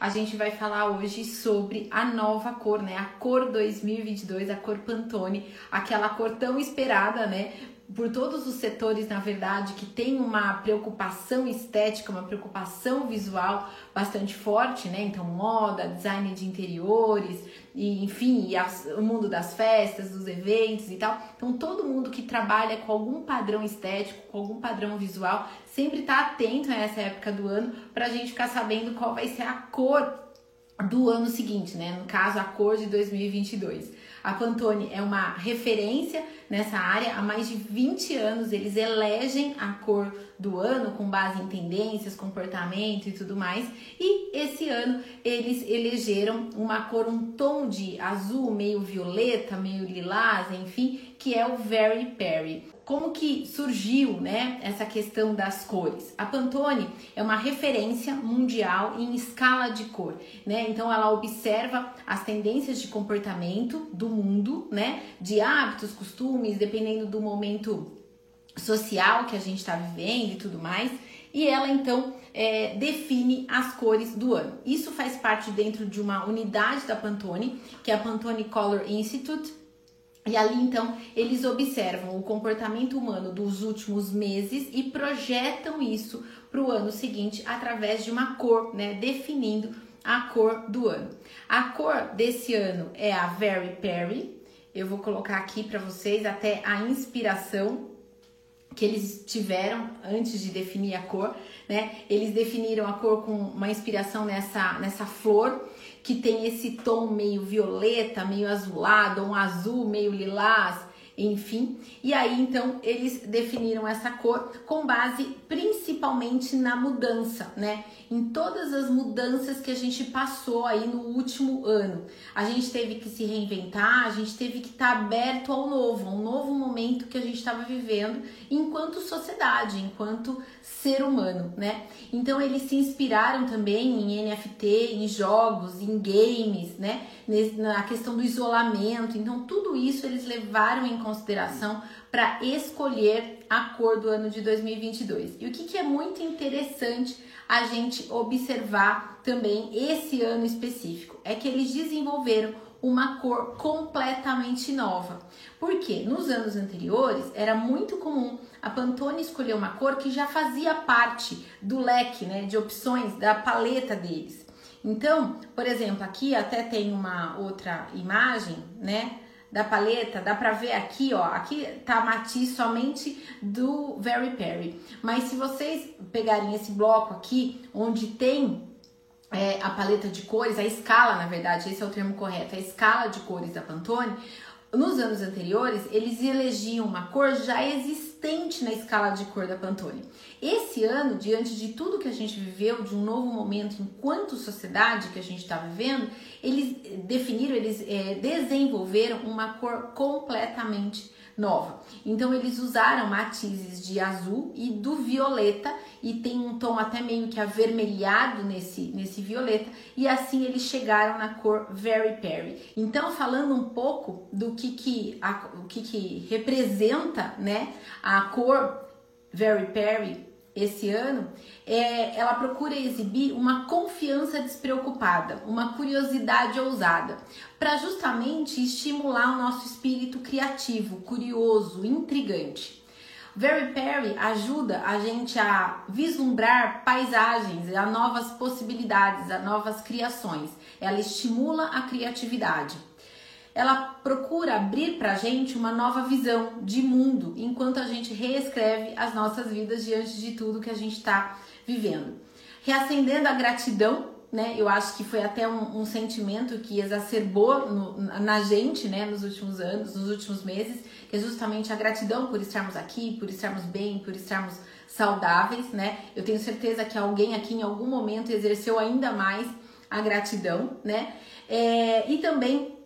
a gente vai falar hoje sobre a nova cor, né? A cor 2022, a cor Pantone, aquela cor tão esperada, né? Por todos os setores, na verdade, que tem uma preocupação estética, uma preocupação visual bastante forte, né? Então, moda, design de interiores, e enfim, e as, o mundo das festas, dos eventos e tal. Então, todo mundo que trabalha com algum padrão estético, com algum padrão visual, sempre está atento a essa época do ano para a gente ficar sabendo qual vai ser a cor do ano seguinte, né? No caso, a cor de 2022. A Pantone é uma referência nessa área. Há mais de 20 anos eles elegem a cor do ano com base em tendências, comportamento e tudo mais. E esse ano eles elegeram uma cor, um tom de azul meio violeta, meio lilás, enfim, que é o Very Perry como que surgiu, né, essa questão das cores? A Pantone é uma referência mundial em escala de cor, né? Então ela observa as tendências de comportamento do mundo, né, de hábitos, costumes, dependendo do momento social que a gente está vivendo e tudo mais. E ela então é, define as cores do ano. Isso faz parte dentro de uma unidade da Pantone, que é a Pantone Color Institute, e ali então eles observam o comportamento humano dos últimos meses e projetam isso para o ano seguinte através de uma cor, né? Definindo a cor do ano. A cor desse ano é a Very Perry. Eu vou colocar aqui para vocês até a inspiração que eles tiveram antes de definir a cor, né? Eles definiram a cor com uma inspiração nessa, nessa flor que tem esse tom meio violeta, meio azulado, um azul meio lilás, enfim. E aí então eles definiram essa cor com base principalmente na mudança, né? Em todas as mudanças que a gente passou aí no último ano. A gente teve que se reinventar, a gente teve que estar tá aberto ao novo, um novo momento que a gente estava vivendo enquanto sociedade, enquanto ser humano, né? Então eles se inspiraram também em NFT, em jogos, em games, né? Na questão do isolamento. Então tudo isso eles levaram em consideração para escolher a cor do ano de 2022. E o que, que é muito interessante a gente observar também esse ano específico é que eles desenvolveram uma cor completamente nova. Porque nos anos anteriores era muito comum a Pantone escolher uma cor que já fazia parte do leque né, de opções da paleta deles. Então, por exemplo, aqui até tem uma outra imagem, né? Da paleta, dá pra ver aqui, ó. Aqui tá matiz somente do Very Perry. Mas se vocês pegarem esse bloco aqui, onde tem é, a paleta de cores, a escala, na verdade, esse é o termo correto, a escala de cores da Pantone, nos anos anteriores, eles elegiam uma cor já existente na escala de cor da Pantone. Esse ano, diante de tudo que a gente viveu, de um novo momento enquanto sociedade que a gente está vivendo, eles definiram, eles é, desenvolveram uma cor completamente nova. Então eles usaram matizes de azul e do violeta e tem um tom até meio que avermelhado nesse, nesse violeta e assim eles chegaram na cor Very Perry. Então falando um pouco do que que, a, o que, que representa né, a cor Very Perry esse ano, é, ela procura exibir uma confiança despreocupada, uma curiosidade ousada, para justamente estimular o nosso espírito criativo, curioso, intrigante. Very Perry ajuda a gente a vislumbrar paisagens, a novas possibilidades, a novas criações. Ela estimula a criatividade ela procura abrir para a gente uma nova visão de mundo enquanto a gente reescreve as nossas vidas diante de tudo que a gente está vivendo. Reacendendo a gratidão, né? Eu acho que foi até um, um sentimento que exacerbou no, na gente, né? Nos últimos anos, nos últimos meses, que é justamente a gratidão por estarmos aqui, por estarmos bem, por estarmos saudáveis, né? Eu tenho certeza que alguém aqui em algum momento exerceu ainda mais a gratidão, né? É, e também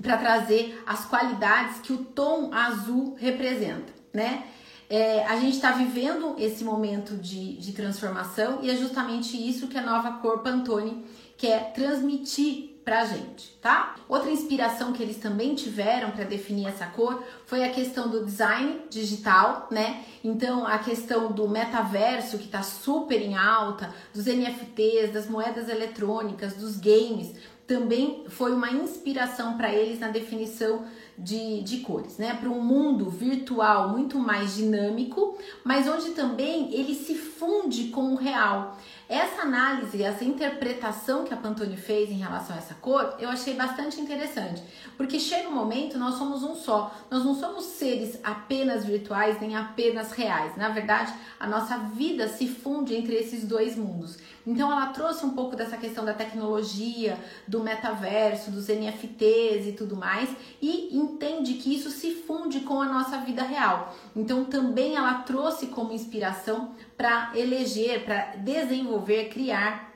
para trazer as qualidades que o tom azul representa, né? É, a gente está vivendo esse momento de, de transformação e é justamente isso que a nova cor Pantone quer transmitir pra gente, tá? Outra inspiração que eles também tiveram para definir essa cor foi a questão do design digital, né? Então, a questão do metaverso que tá super em alta, dos NFTs, das moedas eletrônicas, dos games, também foi uma inspiração para eles na definição de, de cores, né? Para um mundo virtual muito mais dinâmico, mas onde também ele se funde com o real. Essa análise, essa interpretação que a Pantone fez em relação a essa cor, eu achei bastante interessante, porque chega um momento nós somos um só. Nós não somos seres apenas virtuais nem apenas reais. Na verdade, a nossa vida se funde entre esses dois mundos. Então ela trouxe um pouco dessa questão da tecnologia, do metaverso, dos NFTs e tudo mais, e entende que isso se funde com a nossa vida real. Então também ela trouxe como inspiração para eleger, para desenvolver, criar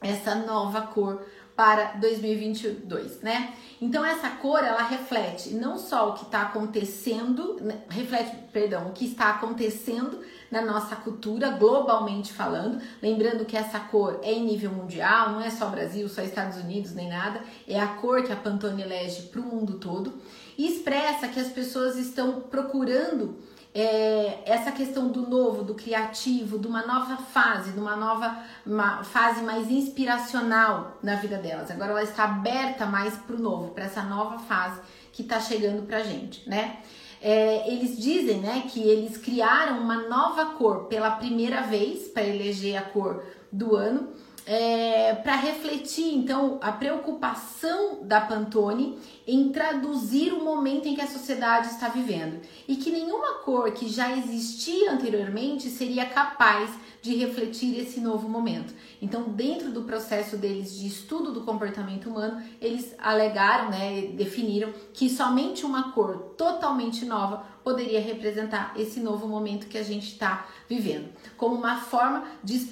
essa nova cor para 2022, né? Então essa cor ela reflete não só o que está acontecendo, né, reflete, perdão, o que está acontecendo na nossa cultura globalmente falando, lembrando que essa cor é em nível mundial, não é só Brasil, só Estados Unidos nem nada, é a cor que a Pantone elege para o mundo todo. E expressa que as pessoas estão procurando é, essa questão do novo, do criativo, de uma nova fase, de uma nova uma fase mais inspiracional na vida delas. Agora ela está aberta mais para o novo, para essa nova fase que está chegando para gente, né? É, eles dizem, né, que eles criaram uma nova cor pela primeira vez para eleger a cor do ano é, para refletir então a preocupação da Pantone em traduzir o momento em que a sociedade está vivendo e que nenhuma cor que já existia anteriormente seria capaz de refletir esse novo momento. Então, dentro do processo deles de estudo do comportamento humano, eles alegaram, né, definiram que somente uma cor totalmente nova poderia representar esse novo momento que a gente está vivendo, como uma forma de,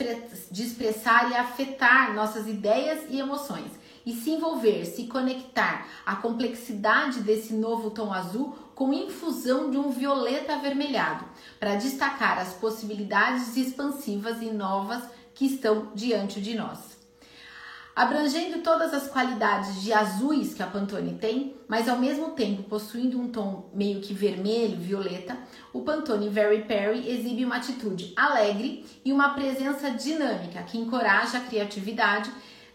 de expressar e afetar nossas ideias e emoções e se envolver, se conectar à complexidade desse novo tom azul com infusão de um violeta avermelhado, para destacar as possibilidades expansivas e novas que estão diante de nós. Abrangendo todas as qualidades de azuis que a Pantone tem, mas ao mesmo tempo possuindo um tom meio que vermelho, violeta, o Pantone Very Perry exibe uma atitude alegre e uma presença dinâmica que encoraja a criatividade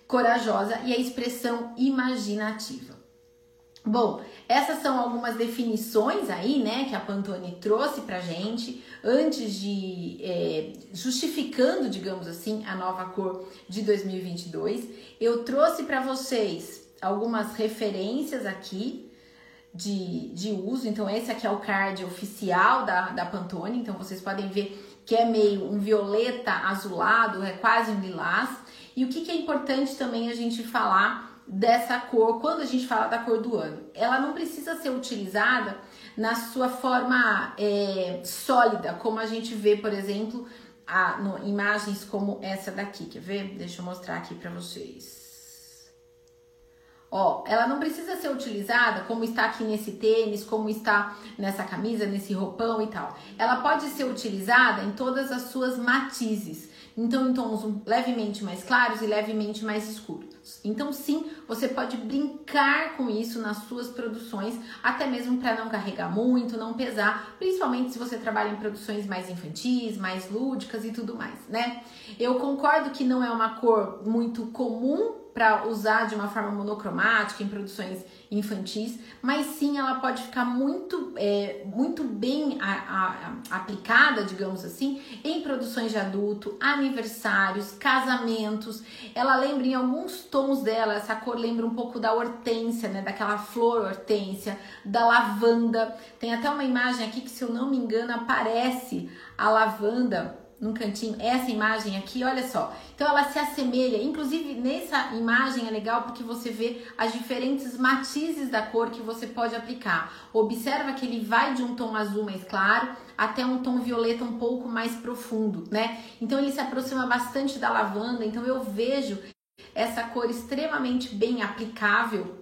corajosa e a expressão imaginativa. Bom, essas são algumas definições aí, né, que a Pantone trouxe pra gente antes de é, justificando, digamos assim, a nova cor de 2022. Eu trouxe para vocês algumas referências aqui de, de uso. Então, esse aqui é o card oficial da, da Pantone. Então, vocês podem ver que é meio um violeta azulado, é quase um lilás. E o que, que é importante também a gente falar dessa cor quando a gente fala da cor do ano? Ela não precisa ser utilizada na sua forma é, sólida, como a gente vê, por exemplo, a, no, imagens como essa daqui. Quer ver? Deixa eu mostrar aqui para vocês. Ó, ela não precisa ser utilizada como está aqui nesse tênis, como está nessa camisa, nesse roupão e tal. Ela pode ser utilizada em todas as suas matizes. Então, em tons levemente mais claros e levemente mais escuros. Então, sim, você pode brincar com isso nas suas produções, até mesmo para não carregar muito, não pesar, principalmente se você trabalha em produções mais infantis, mais lúdicas e tudo mais, né? Eu concordo que não é uma cor muito comum para usar de uma forma monocromática em produções infantis, mas sim ela pode ficar muito, é, muito bem a, a, aplicada, digamos assim, em produções de adulto, aniversários, casamentos. Ela lembra em alguns tons dela, essa cor lembra um pouco da hortênsia, né, daquela flor hortênsia, da lavanda. Tem até uma imagem aqui que, se eu não me engano, aparece a lavanda num cantinho, essa imagem aqui, olha só. Então ela se assemelha, inclusive nessa imagem é legal porque você vê as diferentes matizes da cor que você pode aplicar. Observa que ele vai de um tom azul mais claro até um tom violeta um pouco mais profundo, né? Então ele se aproxima bastante da lavanda, então eu vejo essa cor extremamente bem aplicável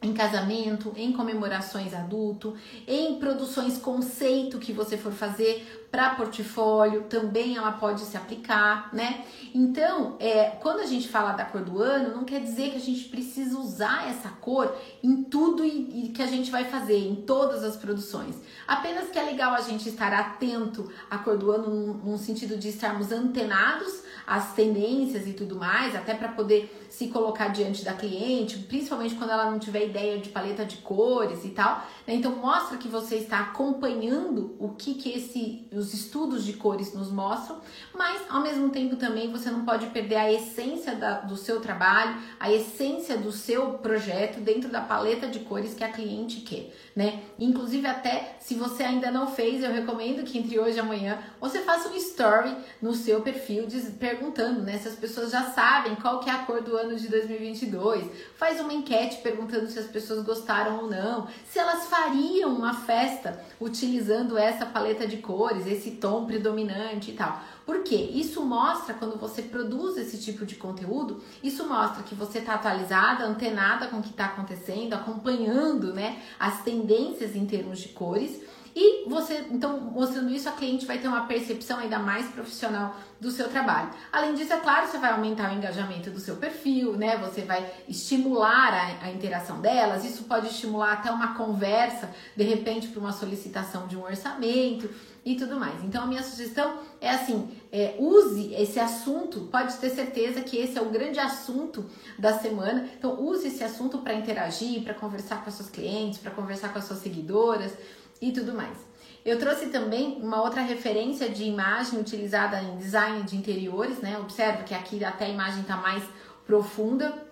em casamento, em comemorações adulto, em produções conceito que você for fazer para portfólio, também ela pode se aplicar, né? Então, é, quando a gente fala da cor do ano, não quer dizer que a gente precisa usar essa cor em tudo e, e que a gente vai fazer, em todas as produções. Apenas que é legal a gente estar atento à cor do ano, num, num sentido de estarmos antenados às tendências e tudo mais, até para poder se colocar diante da cliente, principalmente quando ela não tiver ideia de paleta de cores e tal. Né? Então mostra que você está acompanhando o que, que esse, os estudos de cores nos mostram, mas ao mesmo tempo também você não pode perder a essência da, do seu trabalho, a essência do seu projeto dentro da paleta de cores que a cliente quer, né? Inclusive até se você ainda não fez, eu recomendo que entre hoje e amanhã você faça um story no seu perfil perguntando, né, se as pessoas já sabem qual que é a cor do ano de 2022. Faz uma enquete perguntando se as pessoas gostaram ou não, se elas fariam uma festa utilizando essa paleta de cores, esse tom predominante e tal. Porque isso mostra quando você produz esse tipo de conteúdo, isso mostra que você está atualizada, antenada com o que está acontecendo, acompanhando, né, as tendências em termos de cores e você, então, mostrando isso, a cliente vai ter uma percepção ainda mais profissional do seu trabalho. Além disso, é claro, você vai aumentar o engajamento do seu perfil, né? Você vai estimular a, a interação delas. Isso pode estimular até uma conversa, de repente, para uma solicitação de um orçamento e tudo mais. Então, a minha sugestão é assim: é, use esse assunto, pode ter certeza que esse é o grande assunto da semana. Então, use esse assunto para interagir, para conversar com as suas clientes, para conversar com as suas seguidoras e tudo mais. Eu trouxe também uma outra referência de imagem utilizada em design de interiores, né? Observe que aqui até a imagem está mais profunda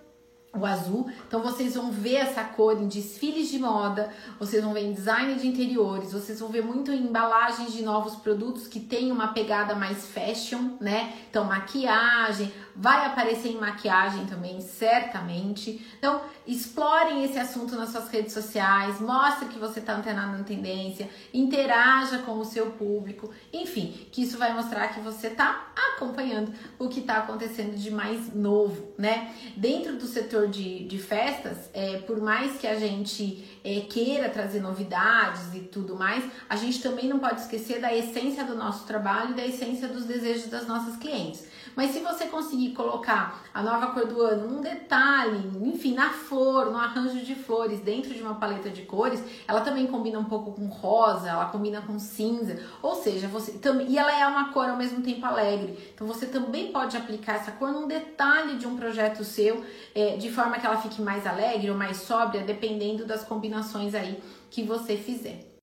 o azul. Então vocês vão ver essa cor em desfiles de moda, vocês vão ver em design de interiores, vocês vão ver muito em embalagens de novos produtos que tem uma pegada mais fashion, né? Então maquiagem, vai aparecer em maquiagem também, certamente. Então, explorem esse assunto nas suas redes sociais, mostre que você está antenado na tendência, interaja com o seu público, enfim, que isso vai mostrar que você está acompanhando o que está acontecendo de mais novo, né? Dentro do setor de, de festas, é, por mais que a gente é, queira trazer novidades e tudo mais, a gente também não pode esquecer da essência do nosso trabalho e da essência dos desejos das nossas clientes. Mas se você conseguir colocar a nova cor do ano num detalhe, enfim, na flor, no arranjo de flores, dentro de uma paleta de cores, ela também combina um pouco com rosa, ela combina com cinza, ou seja, você também e ela é uma cor ao mesmo tempo alegre. Então você também pode aplicar essa cor num detalhe de um projeto seu, é, de forma que ela fique mais alegre ou mais sóbria, dependendo das combinações aí que você fizer.